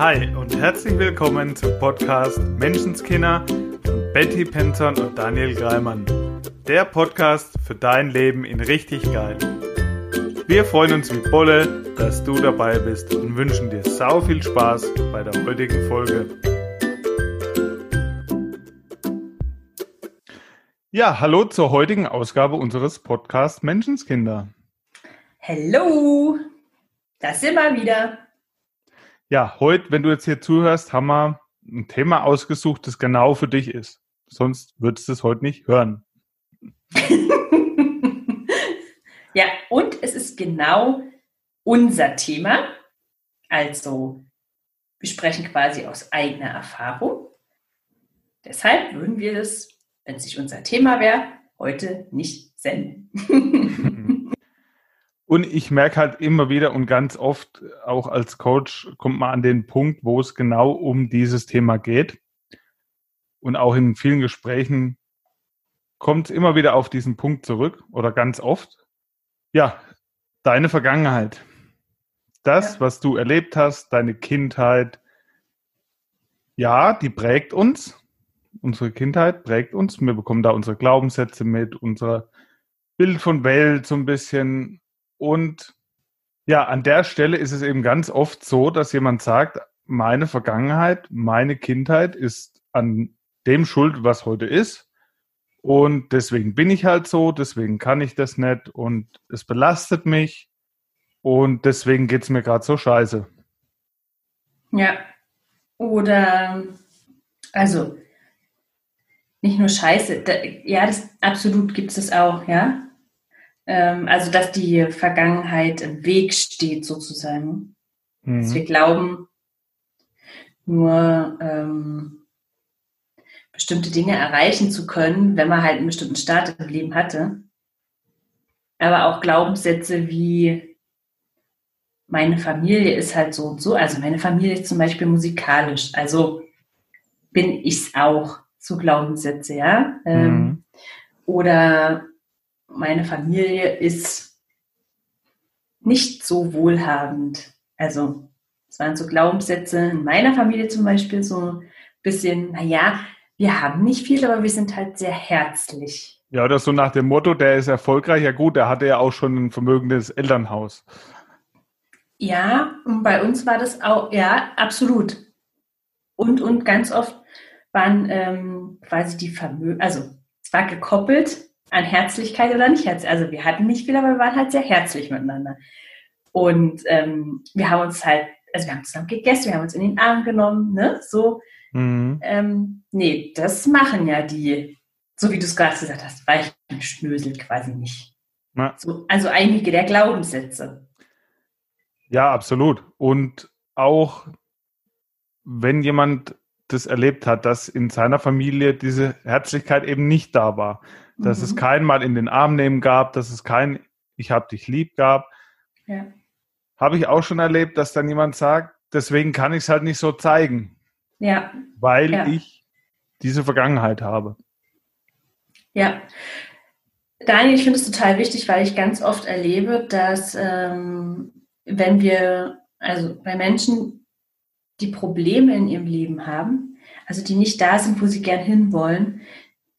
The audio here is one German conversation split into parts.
Hi und herzlich willkommen zum Podcast Menschenskinder von Betty Penton und Daniel Greimann. Der Podcast für dein Leben in richtig geil. Wir freuen uns wie Bolle, dass du dabei bist und wünschen dir sau viel Spaß bei der heutigen Folge. Ja, hallo zur heutigen Ausgabe unseres Podcasts Menschenskinder. Hallo, das sind wir wieder. Ja, heute, wenn du jetzt hier zuhörst, haben wir ein Thema ausgesucht, das genau für dich ist. Sonst würdest du es heute nicht hören. ja, und es ist genau unser Thema. Also, wir sprechen quasi aus eigener Erfahrung. Deshalb würden wir das, wenn es nicht unser Thema wäre, heute nicht senden. Und ich merke halt immer wieder und ganz oft, auch als Coach, kommt man an den Punkt, wo es genau um dieses Thema geht. Und auch in vielen Gesprächen kommt es immer wieder auf diesen Punkt zurück oder ganz oft. Ja, deine Vergangenheit. Das, ja. was du erlebt hast, deine Kindheit, ja, die prägt uns. Unsere Kindheit prägt uns. Wir bekommen da unsere Glaubenssätze mit, unser Bild von Welt so ein bisschen und ja, an der Stelle ist es eben ganz oft so, dass jemand sagt, meine Vergangenheit, meine Kindheit ist an dem schuld, was heute ist. Und deswegen bin ich halt so, deswegen kann ich das nicht und es belastet mich und deswegen geht es mir gerade so scheiße. Ja, oder also nicht nur scheiße, da, ja, das absolut gibt es auch, ja. Ähm, also, dass die Vergangenheit im Weg steht, sozusagen. Mhm. Dass wir glauben, nur ähm, bestimmte Dinge erreichen zu können, wenn man halt einen bestimmten Start im Leben hatte. Aber auch Glaubenssätze wie meine Familie ist halt so und so. Also meine Familie ist zum Beispiel musikalisch. Also bin ich es auch. So Glaubenssätze, ja. Ähm, mhm. Oder meine Familie ist nicht so wohlhabend. Also es waren so Glaubenssätze in meiner Familie zum Beispiel so ein bisschen, naja, wir haben nicht viel, aber wir sind halt sehr herzlich. Ja, das so nach dem Motto, der ist erfolgreich. Ja gut, der hatte ja auch schon ein vermögendes Elternhaus. Ja, und bei uns war das auch, ja, absolut. Und, und ganz oft waren ähm, quasi die Vermögen, also es war gekoppelt an Herzlichkeit oder nicht herzlich. Also wir hatten nicht viel, aber wir waren halt sehr herzlich miteinander. Und ähm, wir haben uns halt, also wir haben zusammen gegessen, wir haben uns in den Arm genommen, ne? So. Mhm. Ähm, nee, das machen ja die, so wie du es gerade gesagt hast, weichen Schnösel quasi nicht. So, also einige der Glaubenssätze. Ja, absolut. Und auch wenn jemand das erlebt hat, dass in seiner Familie diese Herzlichkeit eben nicht da war, dass mhm. es kein Mal in den Arm nehmen gab, dass es kein Ich hab dich lieb gab. Ja. Habe ich auch schon erlebt, dass dann jemand sagt, deswegen kann ich es halt nicht so zeigen. Ja. Weil ja. ich diese Vergangenheit habe. Ja. Daniel, ich finde es total wichtig, weil ich ganz oft erlebe, dass ähm, wenn wir, also bei Menschen, die Probleme in ihrem Leben haben, also die nicht da sind, wo sie gern hinwollen,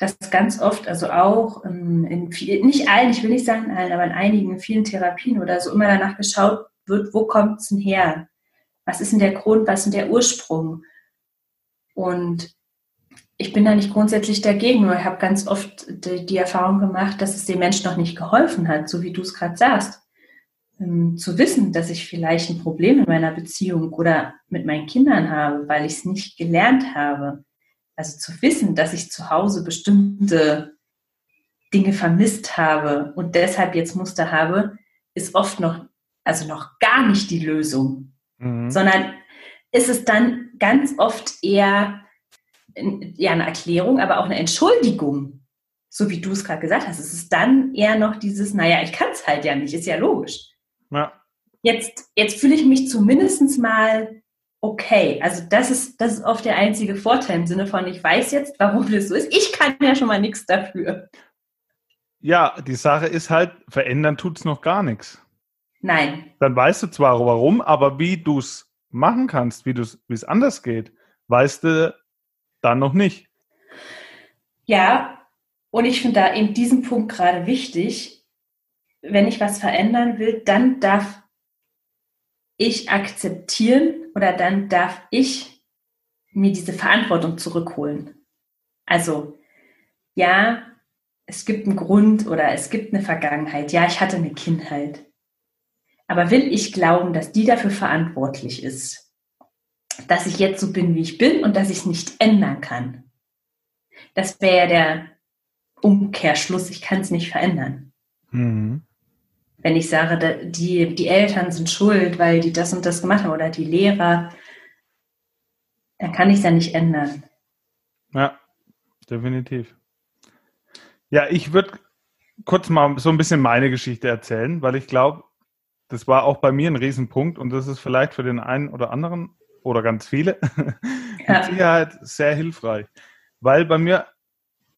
dass ganz oft, also auch in, in viel, nicht allen, ich will nicht sagen allen, aber in einigen, in vielen Therapien oder so immer danach geschaut wird, wo kommt es denn her? Was ist denn der Grund, was ist denn der Ursprung? Und ich bin da nicht grundsätzlich dagegen, nur ich habe ganz oft die, die, Erfahrung gemacht, dass es den Menschen noch nicht geholfen hat, so wie du es gerade sagst. Ähm, zu wissen, dass ich vielleicht ein Problem in meiner Beziehung oder mit meinen Kindern habe, weil ich es nicht gelernt habe also zu wissen, dass ich zu Hause bestimmte Dinge vermisst habe und deshalb jetzt Muster habe, ist oft noch, also noch gar nicht die Lösung, mhm. sondern ist es dann ganz oft eher ja, eine Erklärung, aber auch eine Entschuldigung, so wie du es gerade gesagt hast. Es ist dann eher noch dieses, naja, ich kann es halt ja nicht, ist ja logisch. Ja. Jetzt, jetzt fühle ich mich zumindest mal okay. Also das ist, das ist oft der einzige Vorteil im Sinne von, ich weiß jetzt, warum das so ist. Ich kann ja schon mal nichts dafür. Ja, die Sache ist halt, verändern tut es noch gar nichts. Nein. Dann weißt du zwar warum, aber wie du es machen kannst, wie es anders geht, weißt du dann noch nicht. Ja, und ich finde da in diesem Punkt gerade wichtig, wenn ich was verändern will, dann darf ich akzeptieren oder dann darf ich mir diese Verantwortung zurückholen. Also, ja, es gibt einen Grund oder es gibt eine Vergangenheit. Ja, ich hatte eine Kindheit. Aber will ich glauben, dass die dafür verantwortlich ist, dass ich jetzt so bin, wie ich bin und dass ich es nicht ändern kann? Das wäre ja der Umkehrschluss. Ich kann es nicht verändern. Mhm. Wenn ich sage, die, die Eltern sind schuld, weil die das und das gemacht haben oder die Lehrer, dann kann ich es ja nicht ändern. Ja, definitiv. Ja, ich würde kurz mal so ein bisschen meine Geschichte erzählen, weil ich glaube, das war auch bei mir ein Riesenpunkt und das ist vielleicht für den einen oder anderen oder ganz viele ja. mit Sicherheit sehr hilfreich. Weil bei mir,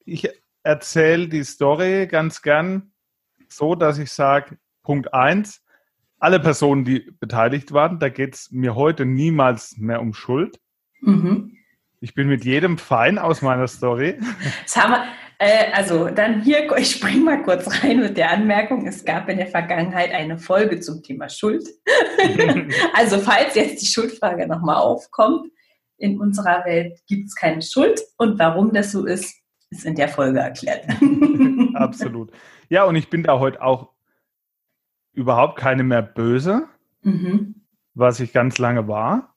ich erzähle die Story ganz gern so, dass ich sage, Punkt eins, alle Personen, die beteiligt waren, da geht es mir heute niemals mehr um Schuld. Mhm. Ich bin mit jedem fein aus meiner Story. Das haben wir, äh, also dann hier, ich springe mal kurz rein mit der Anmerkung, es gab in der Vergangenheit eine Folge zum Thema Schuld. also falls jetzt die Schuldfrage nochmal aufkommt, in unserer Welt gibt es keine Schuld und warum das so ist, ist in der Folge erklärt. Absolut. Ja, und ich bin da heute auch überhaupt keine mehr böse, mhm. was ich ganz lange war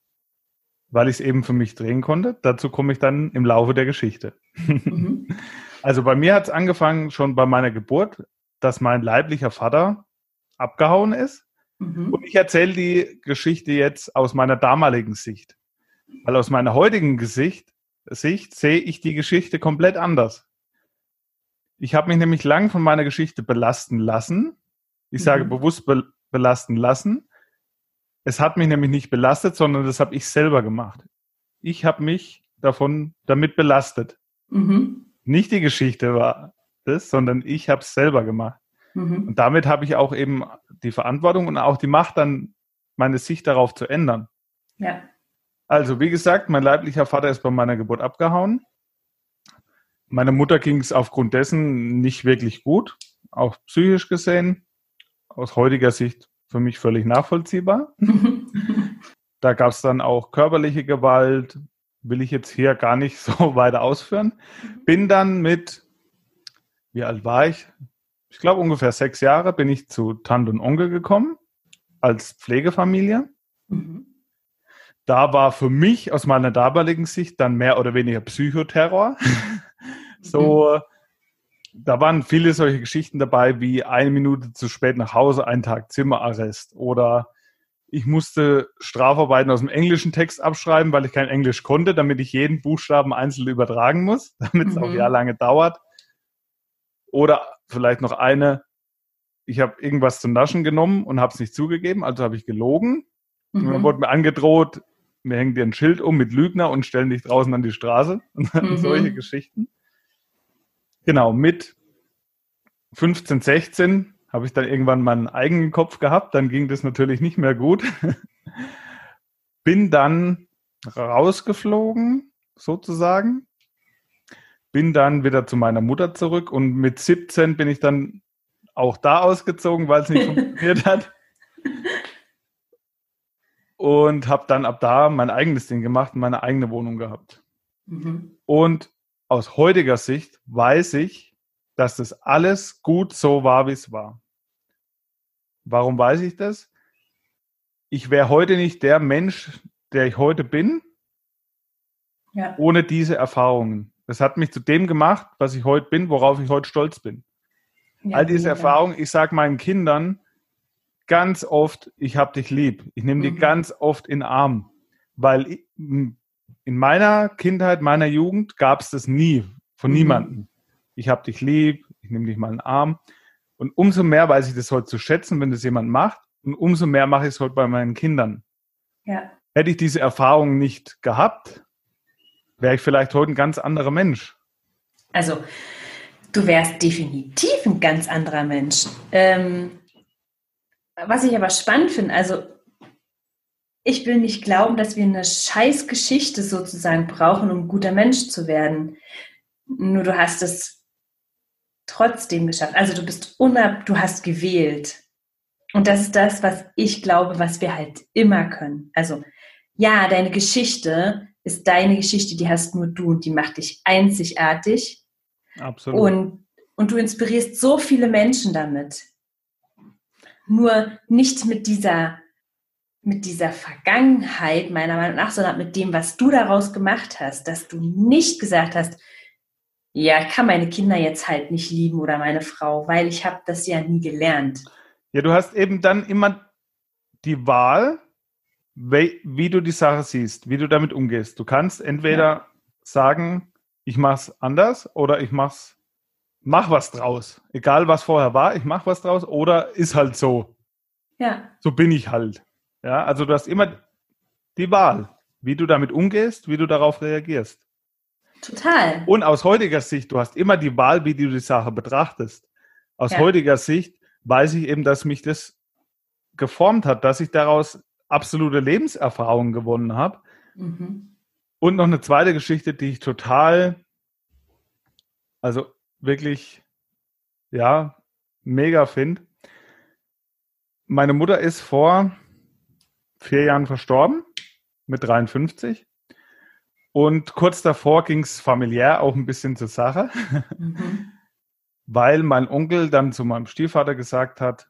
weil ich es eben für mich drehen konnte. Dazu komme ich dann im Laufe der Geschichte. Mhm. Also bei mir hat es angefangen schon bei meiner Geburt, dass mein leiblicher Vater abgehauen ist. Mhm. Und ich erzähle die Geschichte jetzt aus meiner damaligen Sicht. Weil aus meiner heutigen Gesicht, Sicht sehe ich die Geschichte komplett anders. Ich habe mich nämlich lang von meiner Geschichte belasten lassen. Ich sage mhm. bewusst be belasten lassen, es hat mich nämlich nicht belastet, sondern das habe ich selber gemacht. Ich habe mich davon damit belastet. Mhm. Nicht die Geschichte war das, sondern ich habe es selber gemacht. Mhm. Und damit habe ich auch eben die Verantwortung und auch die Macht, dann meine Sicht darauf zu ändern. Ja. Also, wie gesagt, mein leiblicher Vater ist bei meiner Geburt abgehauen. Meiner Mutter ging es aufgrund dessen nicht wirklich gut, auch psychisch gesehen. Aus heutiger Sicht für mich völlig nachvollziehbar. da gab es dann auch körperliche Gewalt, will ich jetzt hier gar nicht so weiter ausführen. Bin dann mit, wie alt war ich? Ich glaube ungefähr sechs Jahre bin ich zu Tante und Onkel gekommen als Pflegefamilie. Mhm. Da war für mich aus meiner damaligen Sicht dann mehr oder weniger Psychoterror. so, mhm da waren viele solche Geschichten dabei, wie eine Minute zu spät nach Hause, ein Tag Zimmerarrest oder ich musste Strafarbeiten aus dem englischen Text abschreiben, weil ich kein Englisch konnte, damit ich jeden Buchstaben einzeln übertragen muss, damit es mhm. auch jahrelange dauert. Oder vielleicht noch eine, ich habe irgendwas zum Naschen genommen und habe es nicht zugegeben, also habe ich gelogen. Mhm. Und dann wurde mir angedroht, wir hängen dir ein Schild um mit Lügner und stellen dich draußen an die Straße. Und mhm. solche Geschichten. Genau, mit 15, 16 habe ich dann irgendwann meinen eigenen Kopf gehabt. Dann ging das natürlich nicht mehr gut. Bin dann rausgeflogen, sozusagen. Bin dann wieder zu meiner Mutter zurück und mit 17 bin ich dann auch da ausgezogen, weil es nicht funktioniert hat. Und habe dann ab da mein eigenes Ding gemacht und meine eigene Wohnung gehabt. Mhm. Und aus heutiger Sicht weiß ich, dass das alles gut so war, wie es war. Warum weiß ich das? Ich wäre heute nicht der Mensch, der ich heute bin, ja. ohne diese Erfahrungen. Das hat mich zu dem gemacht, was ich heute bin, worauf ich heute stolz bin. Ja, All diese Erfahrungen, ich sage meinen Kindern ganz oft, ich habe dich lieb. Ich nehme mhm. die ganz oft in den Arm, weil in meiner Kindheit, meiner Jugend gab es das nie, von mhm. niemandem. Ich habe dich lieb, ich nehme dich mal in den Arm. Und umso mehr weiß ich das heute zu schätzen, wenn das jemand macht. Und umso mehr mache ich es heute bei meinen Kindern. Ja. Hätte ich diese Erfahrung nicht gehabt, wäre ich vielleicht heute ein ganz anderer Mensch. Also, du wärst definitiv ein ganz anderer Mensch. Ähm, was ich aber spannend finde, also ich will nicht glauben, dass wir eine Scheißgeschichte sozusagen brauchen, um ein guter Mensch zu werden. Nur du hast es trotzdem geschafft. Also du bist unab, du hast gewählt. Und das ist das, was ich glaube, was wir halt immer können. Also ja, deine Geschichte ist deine Geschichte, die hast nur du und die macht dich einzigartig. Absolut. Und, und du inspirierst so viele Menschen damit. Nur nicht mit dieser mit dieser Vergangenheit, meiner Meinung nach, sondern mit dem, was du daraus gemacht hast, dass du nicht gesagt hast, ja, kann meine Kinder jetzt halt nicht lieben oder meine Frau, weil ich habe das ja nie gelernt. Ja, du hast eben dann immer die Wahl, wie, du die Sache siehst, wie du damit umgehst. Du kannst entweder ja. sagen, ich mach's anders oder ich mach's, mach was draus. Egal was vorher war, ich mach was draus oder ist halt so. Ja. So bin ich halt. Ja, also du hast immer die Wahl, wie du damit umgehst, wie du darauf reagierst. Total. Und aus heutiger Sicht, du hast immer die Wahl, wie du die Sache betrachtest. Aus ja. heutiger Sicht weiß ich eben, dass mich das geformt hat, dass ich daraus absolute Lebenserfahrungen gewonnen habe. Mhm. Und noch eine zweite Geschichte, die ich total, also wirklich, ja, mega finde. Meine Mutter ist vor vier Jahren verstorben, mit 53. Und kurz davor ging es familiär auch ein bisschen zur Sache, mhm. weil mein Onkel dann zu meinem Stiefvater gesagt hat,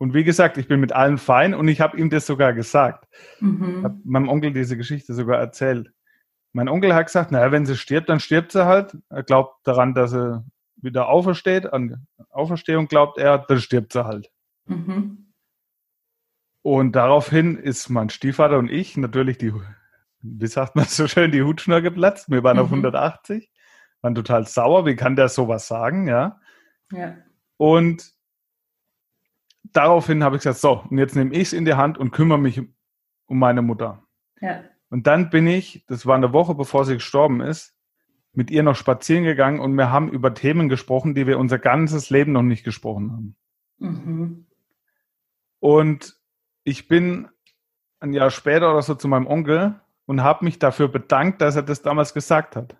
und wie gesagt, ich bin mit allen fein und ich habe ihm das sogar gesagt. Mhm. Ich habe meinem Onkel diese Geschichte sogar erzählt. Mein Onkel hat gesagt, naja, wenn sie stirbt, dann stirbt sie halt. Er glaubt daran, dass sie wieder aufersteht. An Auferstehung glaubt er, dann stirbt sie halt. Mhm. Und daraufhin ist mein Stiefvater und ich natürlich die, wie sagt man so schön, die Hutschnur geplatzt. Wir waren mhm. auf 180, waren total sauer. Wie kann der sowas sagen, ja? Ja. Und daraufhin habe ich gesagt, so, und jetzt nehme ich es in die Hand und kümmere mich um meine Mutter. Ja. Und dann bin ich, das war eine Woche bevor sie gestorben ist, mit ihr noch spazieren gegangen und wir haben über Themen gesprochen, die wir unser ganzes Leben noch nicht gesprochen haben. Mhm. Und ich bin ein Jahr später oder so zu meinem Onkel und habe mich dafür bedankt, dass er das damals gesagt hat.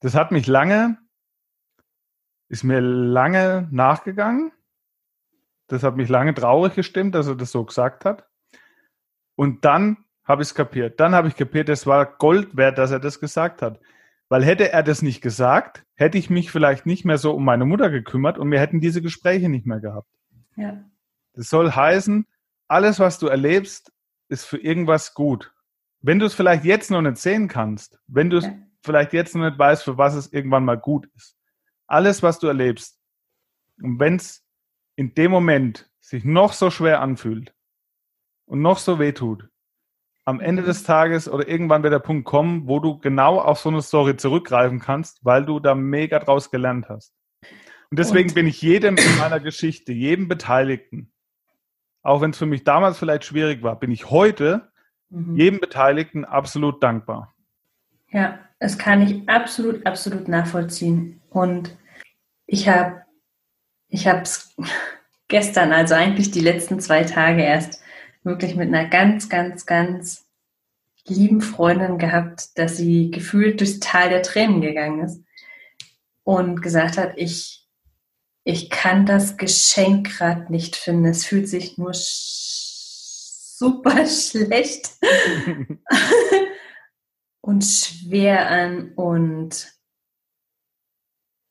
Das hat mich lange, ist mir lange nachgegangen. Das hat mich lange traurig gestimmt, dass er das so gesagt hat. Und dann habe ich es kapiert. Dann habe ich kapiert, es war Gold wert, dass er das gesagt hat. Weil hätte er das nicht gesagt, hätte ich mich vielleicht nicht mehr so um meine Mutter gekümmert und wir hätten diese Gespräche nicht mehr gehabt. Ja. Das soll heißen, alles, was du erlebst, ist für irgendwas gut. Wenn du es vielleicht jetzt noch nicht sehen kannst, wenn du es ja. vielleicht jetzt noch nicht weißt, für was es irgendwann mal gut ist. Alles, was du erlebst, und wenn es in dem Moment sich noch so schwer anfühlt und noch so weh tut, am Ende des Tages oder irgendwann wird der Punkt kommen, wo du genau auf so eine Story zurückgreifen kannst, weil du da mega draus gelernt hast. Und deswegen und? bin ich jedem in meiner Geschichte, jedem Beteiligten, auch wenn es für mich damals vielleicht schwierig war, bin ich heute mhm. jedem Beteiligten absolut dankbar. Ja, das kann ich absolut, absolut nachvollziehen. Und ich habe ich habe es gestern, also eigentlich die letzten zwei Tage erst, wirklich mit einer ganz, ganz, ganz lieben Freundin gehabt, dass sie gefühlt durchs Tal der Tränen gegangen ist und gesagt hat, ich ich kann das Geschenk gerade nicht finden. Es fühlt sich nur super schlecht und schwer an und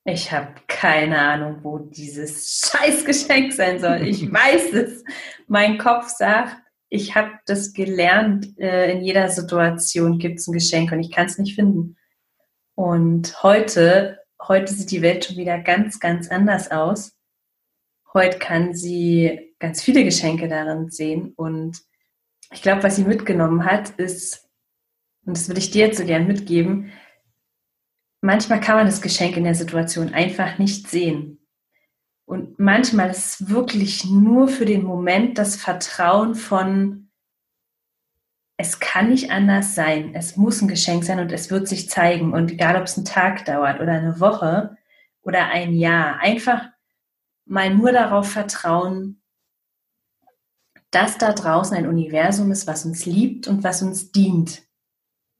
ich habe keine Ahnung, wo dieses Scheißgeschenk sein soll. Ich weiß es. Mein Kopf sagt, ich habe das gelernt, äh, in jeder Situation gibt es ein Geschenk und ich kann es nicht finden. Und heute heute sieht die Welt schon wieder ganz, ganz anders aus. Heute kann sie ganz viele Geschenke darin sehen. Und ich glaube, was sie mitgenommen hat, ist, und das würde ich dir jetzt so gern mitgeben, manchmal kann man das Geschenk in der Situation einfach nicht sehen. Und manchmal ist es wirklich nur für den Moment das Vertrauen von, es kann nicht anders sein. Es muss ein Geschenk sein und es wird sich zeigen. Und egal, ob es einen Tag dauert oder eine Woche oder ein Jahr, einfach mal nur darauf vertrauen, dass da draußen ein Universum ist, was uns liebt und was uns dient.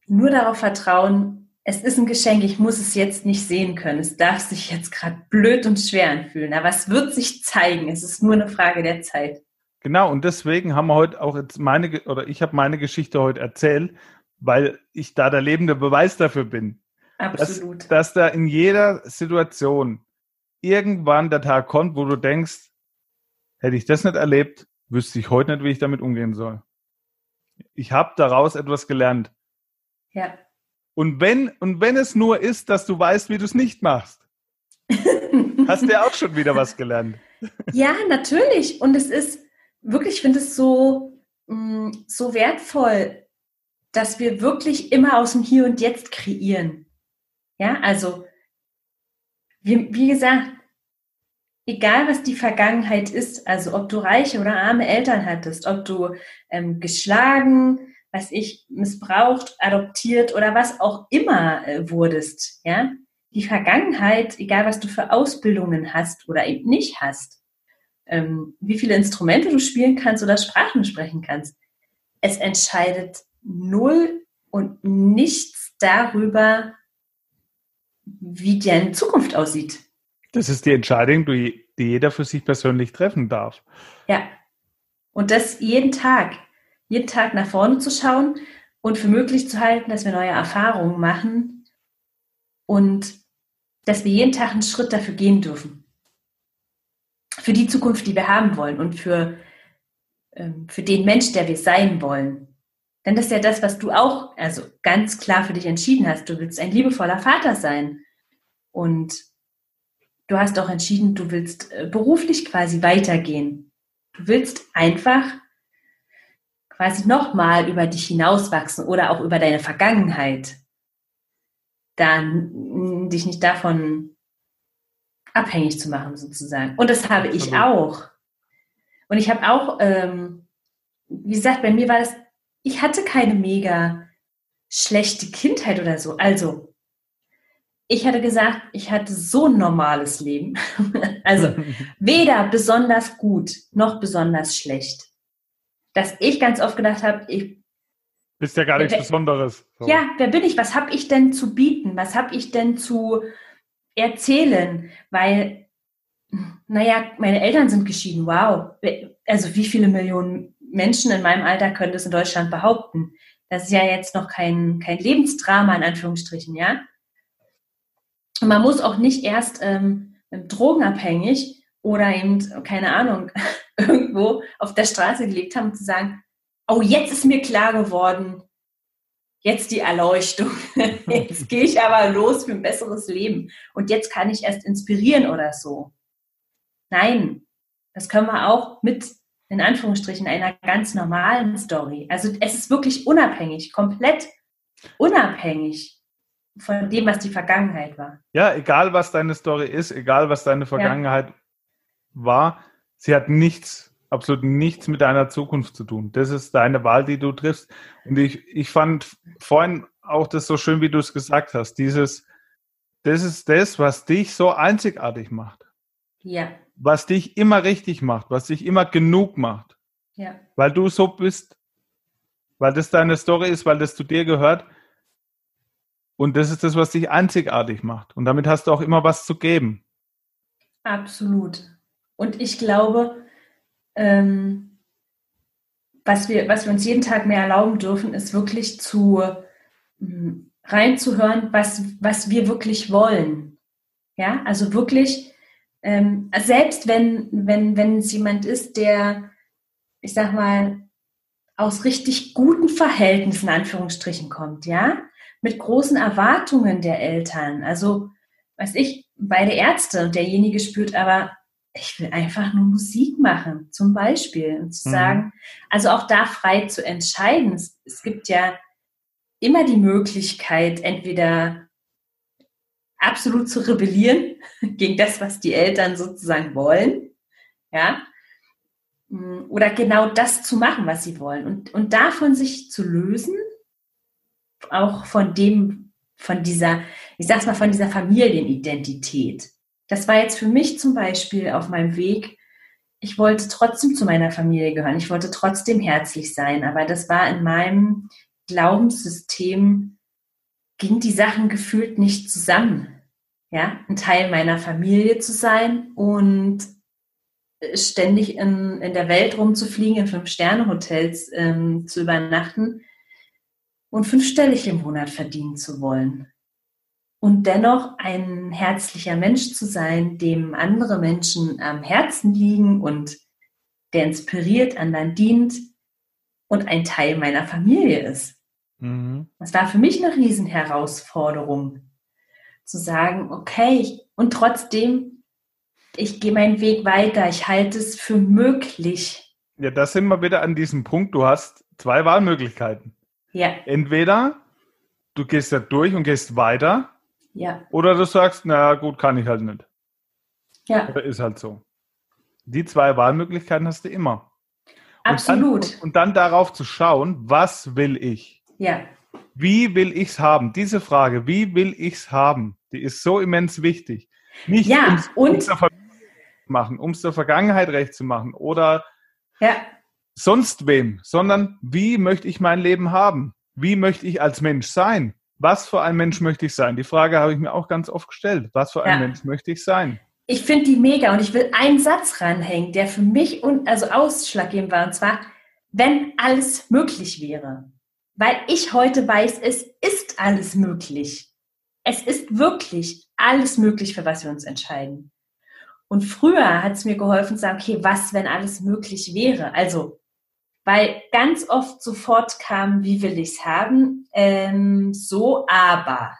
Nur darauf vertrauen, es ist ein Geschenk, ich muss es jetzt nicht sehen können. Es darf sich jetzt gerade blöd und schwer anfühlen, aber es wird sich zeigen. Es ist nur eine Frage der Zeit. Genau, und deswegen haben wir heute auch jetzt meine, oder ich habe meine Geschichte heute erzählt, weil ich da der lebende Beweis dafür bin. Absolut. Dass, dass da in jeder Situation irgendwann der Tag kommt, wo du denkst, hätte ich das nicht erlebt, wüsste ich heute nicht, wie ich damit umgehen soll. Ich habe daraus etwas gelernt. Ja. Und wenn, und wenn es nur ist, dass du weißt, wie du es nicht machst, hast du ja auch schon wieder was gelernt. ja, natürlich. Und es ist wirklich, ich finde es so, mm, so wertvoll, dass wir wirklich immer aus dem Hier und Jetzt kreieren. Ja, also, wie, wie gesagt, egal was die Vergangenheit ist, also ob du reiche oder arme Eltern hattest, ob du ähm, geschlagen, was ich missbraucht, adoptiert oder was auch immer äh, wurdest, ja, die Vergangenheit, egal was du für Ausbildungen hast oder eben nicht hast, ähm, wie viele Instrumente du spielen kannst oder Sprachen sprechen kannst, es entscheidet null und nichts darüber, wie deine Zukunft aussieht. Das ist die Entscheidung, die jeder für sich persönlich treffen darf. Ja. Und das jeden Tag. Jeden Tag nach vorne zu schauen und für möglich zu halten, dass wir neue Erfahrungen machen und dass wir jeden Tag einen Schritt dafür gehen dürfen. Für die Zukunft, die wir haben wollen und für, ähm, für den Mensch, der wir sein wollen. Denn das ist ja das, was du auch, also ganz klar für dich entschieden hast. Du willst ein liebevoller Vater sein. Und du hast auch entschieden, du willst äh, beruflich quasi weitergehen. Du willst einfach quasi nochmal über dich hinauswachsen oder auch über deine Vergangenheit. Dann dich nicht davon abhängig zu machen, sozusagen. Und das habe ich auch. Und ich habe auch, ähm, wie gesagt, bei mir war das, ich hatte keine mega schlechte Kindheit oder so. Also, ich hatte gesagt, ich hatte so ein normales Leben. also weder besonders gut noch besonders schlecht. Dass ich ganz oft gedacht habe, ich bist ja gar nichts wer, Besonderes. So. Ja, wer bin ich? Was habe ich denn zu bieten? Was habe ich denn zu erzählen? Weil, naja, meine Eltern sind geschieden. Wow. Also wie viele Millionen Menschen in meinem Alter können das in Deutschland behaupten? Das ist ja jetzt noch kein, kein Lebensdrama in Anführungsstrichen, ja? Und man muss auch nicht erst ähm, drogenabhängig oder eben, keine Ahnung, irgendwo auf der Straße gelebt haben, zu sagen, oh, jetzt ist mir klar geworden, jetzt die Erleuchtung. Jetzt gehe ich aber los für ein besseres Leben. Und jetzt kann ich erst inspirieren oder so. Nein, das können wir auch mit, in Anführungsstrichen, einer ganz normalen Story. Also es ist wirklich unabhängig, komplett unabhängig von dem, was die Vergangenheit war. Ja, egal was deine Story ist, egal was deine Vergangenheit ja. war, sie hat nichts, absolut nichts mit deiner Zukunft zu tun. Das ist deine Wahl, die du triffst. Und ich, ich fand vorhin auch das so schön, wie du es gesagt hast. Dieses, das ist das, was dich so einzigartig macht. Ja. Was dich immer richtig macht, was dich immer genug macht. Ja. Weil du so bist, weil das deine Story ist, weil das zu dir gehört und das ist das, was dich einzigartig macht. Und damit hast du auch immer was zu geben. Absolut. Und ich glaube, ähm, was, wir, was wir uns jeden Tag mehr erlauben dürfen, ist wirklich zu hm, reinzuhören, was, was wir wirklich wollen. Ja, also wirklich, ähm, selbst wenn, wenn, wenn es jemand ist, der, ich sag mal, aus richtig guten Verhältnissen, Anführungsstrichen, kommt, ja, mit großen Erwartungen der Eltern. Also, weiß ich, beide Ärzte und derjenige spürt aber, ich will einfach nur Musik machen, zum Beispiel. Und zu mhm. sagen, also auch da frei zu entscheiden. Es, es gibt ja immer die Möglichkeit, entweder absolut zu rebellieren gegen das, was die Eltern sozusagen wollen, ja, oder genau das zu machen, was sie wollen und, und davon sich zu lösen auch von dem, von dieser, ich sag's mal, von dieser Familienidentität. Das war jetzt für mich zum Beispiel auf meinem Weg ich wollte trotzdem zu meiner Familie gehören. Ich wollte trotzdem herzlich sein. Aber das war in meinem Glaubenssystem, ging die Sachen gefühlt nicht zusammen. Ja, ein Teil meiner Familie zu sein und ständig in, in der Welt rumzufliegen, in Fünf-Sterne-Hotels ähm, zu übernachten und fünfstellig im Monat verdienen zu wollen. Und dennoch ein herzlicher Mensch zu sein, dem andere Menschen am Herzen liegen und der inspiriert, anderen dient und ein Teil meiner Familie ist. Mhm. Das war für mich eine Riesenherausforderung, zu sagen, okay, ich, und trotzdem, ich gehe meinen Weg weiter, ich halte es für möglich. Ja, das sind wir wieder an diesem Punkt. Du hast zwei Wahlmöglichkeiten. Ja. Entweder du gehst da durch und gehst weiter. Ja. Oder du sagst, na gut, kann ich halt nicht. Ja. Oder ist halt so. Die zwei Wahlmöglichkeiten hast du immer. Absolut. Und dann, und dann darauf zu schauen, was will ich? Ja. Wie will ich es haben? Diese Frage, wie will ich es haben, die ist so immens wichtig. Nicht ja, um's, und um's der machen, um es der Vergangenheit recht zu machen oder ja sonst wem, sondern wie möchte ich mein Leben haben? Wie möchte ich als Mensch sein? Was für ein Mensch möchte ich sein? Die Frage habe ich mir auch ganz oft gestellt. Was für ein ja. Mensch möchte ich sein? Ich finde die mega und ich will einen Satz ranhängen, der für mich und also ausschlaggebend war, und zwar, wenn alles möglich wäre. Weil ich heute weiß, es ist alles möglich. Es ist wirklich alles möglich, für was wir uns entscheiden. Und früher hat es mir geholfen zu sagen, okay, was, wenn alles möglich wäre? Also weil ganz oft sofort kam, wie will ich's haben? Ähm, so, aber.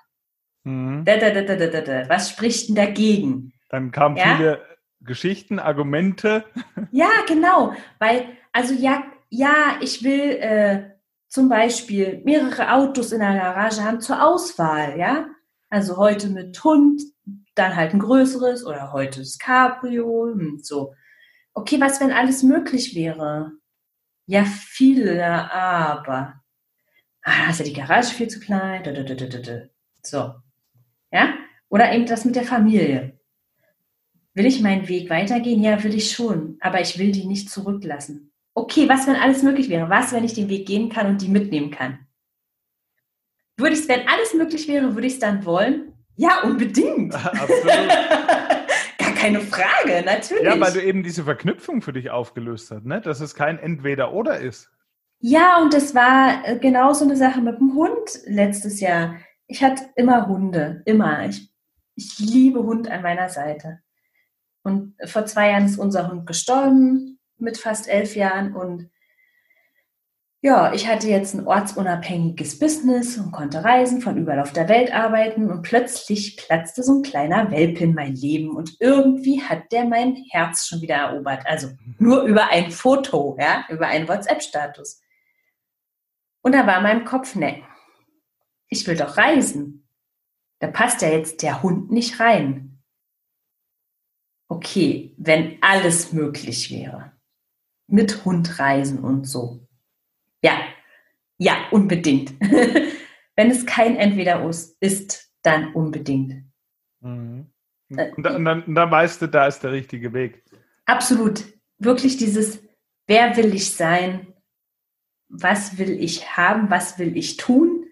Mhm. Da, da, da, da, da, da. Was spricht denn dagegen? Dann kamen ja? viele Geschichten, Argumente. Ja, genau. Weil, also ja, ja, ich will äh, zum Beispiel mehrere Autos in der Garage haben zur Auswahl, ja. Also heute mit Hund, dann halt ein größeres oder heute das Cabrio, hm, so. Okay, was, wenn alles möglich wäre? Ja, viele, aber. Ah, ist ja die Garage viel zu klein. So. Ja? Oder eben das mit der Familie. Will ich meinen Weg weitergehen? Ja, will ich schon. Aber ich will die nicht zurücklassen. Okay, was, wenn alles möglich wäre? Was, wenn ich den Weg gehen kann und die mitnehmen kann? Würde ich es, wenn alles möglich wäre, würde ich es dann wollen? Ja, unbedingt. Absolut. keine Frage, natürlich. Ja, weil du eben diese Verknüpfung für dich aufgelöst hast, ne? dass es kein Entweder-Oder ist. Ja, und das war äh, genau so eine Sache mit dem Hund letztes Jahr. Ich hatte immer Hunde, immer. Ich, ich liebe Hund an meiner Seite. Und vor zwei Jahren ist unser Hund gestorben, mit fast elf Jahren. Und ja, ich hatte jetzt ein ortsunabhängiges Business und konnte reisen, von überall auf der Welt arbeiten und plötzlich platzte so ein kleiner Welpe in mein Leben und irgendwie hat der mein Herz schon wieder erobert. Also nur über ein Foto, ja, über einen WhatsApp-Status. Und da war in meinem Kopf, ne, ich will doch reisen. Da passt ja jetzt der Hund nicht rein. Okay, wenn alles möglich wäre. Mit Hund reisen und so ja, unbedingt. Wenn es kein Entweder ist, dann unbedingt. Mhm. Äh, und, dann, dann, dann weißt du, da ist der richtige Weg. Absolut. Wirklich dieses, wer will ich sein? Was will ich haben? Was will ich tun?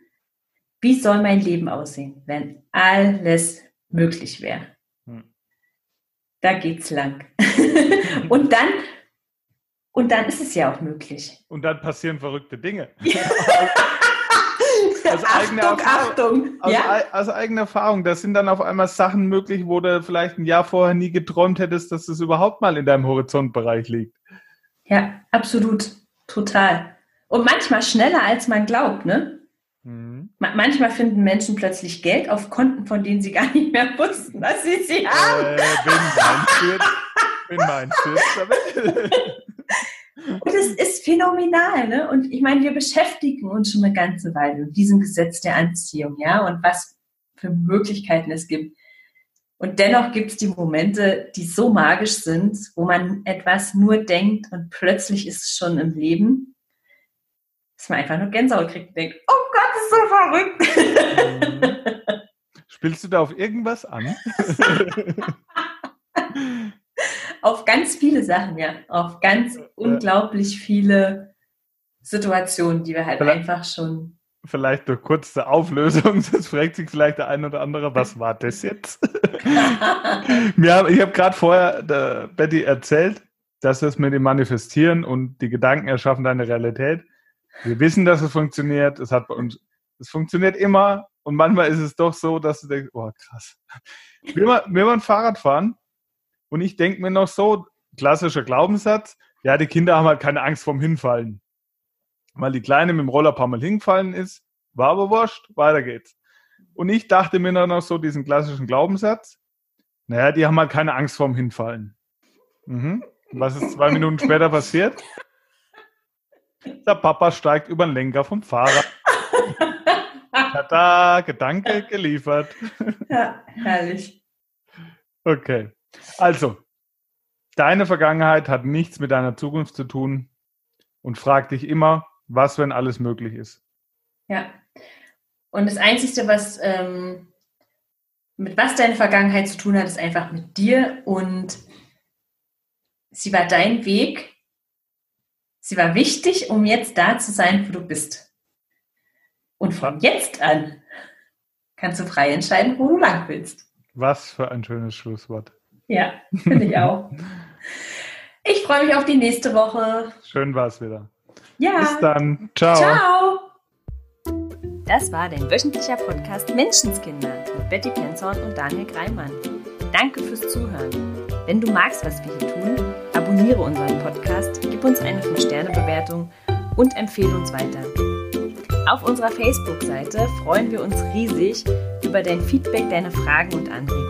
Wie soll mein Leben aussehen, wenn alles möglich wäre? Hm. Da geht's lang. und dann und dann ist es ja auch möglich. Und dann passieren verrückte Dinge. aus Achtung, Achtung. Aus, ja? aus eigener Erfahrung, da sind dann auf einmal Sachen möglich, wo du vielleicht ein Jahr vorher nie geträumt hättest, dass es überhaupt mal in deinem Horizontbereich liegt. Ja, absolut. Total. Und manchmal schneller, als man glaubt, ne? Mhm. Manchmal finden Menschen plötzlich Geld auf Konten, von denen sie gar nicht mehr wussten, dass sie sie haben. Äh, wen meinst du jetzt? Wen meinst du jetzt damit? Phänomenal, ne? Und ich meine, wir beschäftigen uns schon eine ganze Weile mit diesem Gesetz der Anziehung, ja, und was für Möglichkeiten es gibt. Und dennoch gibt es die Momente, die so magisch sind, wo man etwas nur denkt und plötzlich ist es schon im Leben, dass man einfach nur Gänsehaut kriegt und denkt, oh Gott, das ist so verrückt. Spielst du da auf irgendwas an? auf ganz viele Sachen, ja. Auf ganz ja. unglaublich viele Situationen, die wir halt vielleicht, einfach schon. Vielleicht durch kurze Auflösung, das fragt sich vielleicht der ein oder andere, was war das jetzt? Mir, ich habe gerade vorher der Betty erzählt, dass es mit dem Manifestieren und die Gedanken erschaffen deine Realität. Wir wissen, dass es funktioniert. Es hat bei uns, es funktioniert immer. Und manchmal ist es doch so, dass du denkst, oh krass. Will man, will man Fahrrad fahren? Und ich denke mir noch so, klassischer Glaubenssatz, ja, die Kinder haben halt keine Angst vorm Hinfallen. Weil die Kleine mit dem Roller ein paar Mal hingefallen ist, war aber wurscht, weiter geht's. Und ich dachte mir dann noch so diesen klassischen Glaubenssatz, naja, die haben halt keine Angst vorm Hinfallen. Mhm. Was ist zwei Minuten später passiert? Der Papa steigt über den Lenker vom Fahrrad. Tada, Gedanke geliefert. Ja, herrlich. Okay. Also, deine Vergangenheit hat nichts mit deiner Zukunft zu tun und frag dich immer, was, wenn alles möglich ist. Ja. Und das Einzige, was ähm, mit was deine Vergangenheit zu tun hat, ist einfach mit dir und sie war dein Weg. Sie war wichtig, um jetzt da zu sein, wo du bist. Und von jetzt an kannst du frei entscheiden, wo du lang willst. Was für ein schönes Schlusswort. Ja, finde ich auch. Ich freue mich auf die nächste Woche. Schön war es wieder. Ja. Bis dann. Ciao. Ciao. Das war dein wöchentlicher Podcast Menschenskinder mit Betty Penzorn und Daniel Greimann. Danke fürs Zuhören. Wenn du magst, was wir hier tun, abonniere unseren Podcast, gib uns eine 5-Sterne-Bewertung und empfehle uns weiter. Auf unserer Facebook-Seite freuen wir uns riesig über dein Feedback, deine Fragen und Anregungen.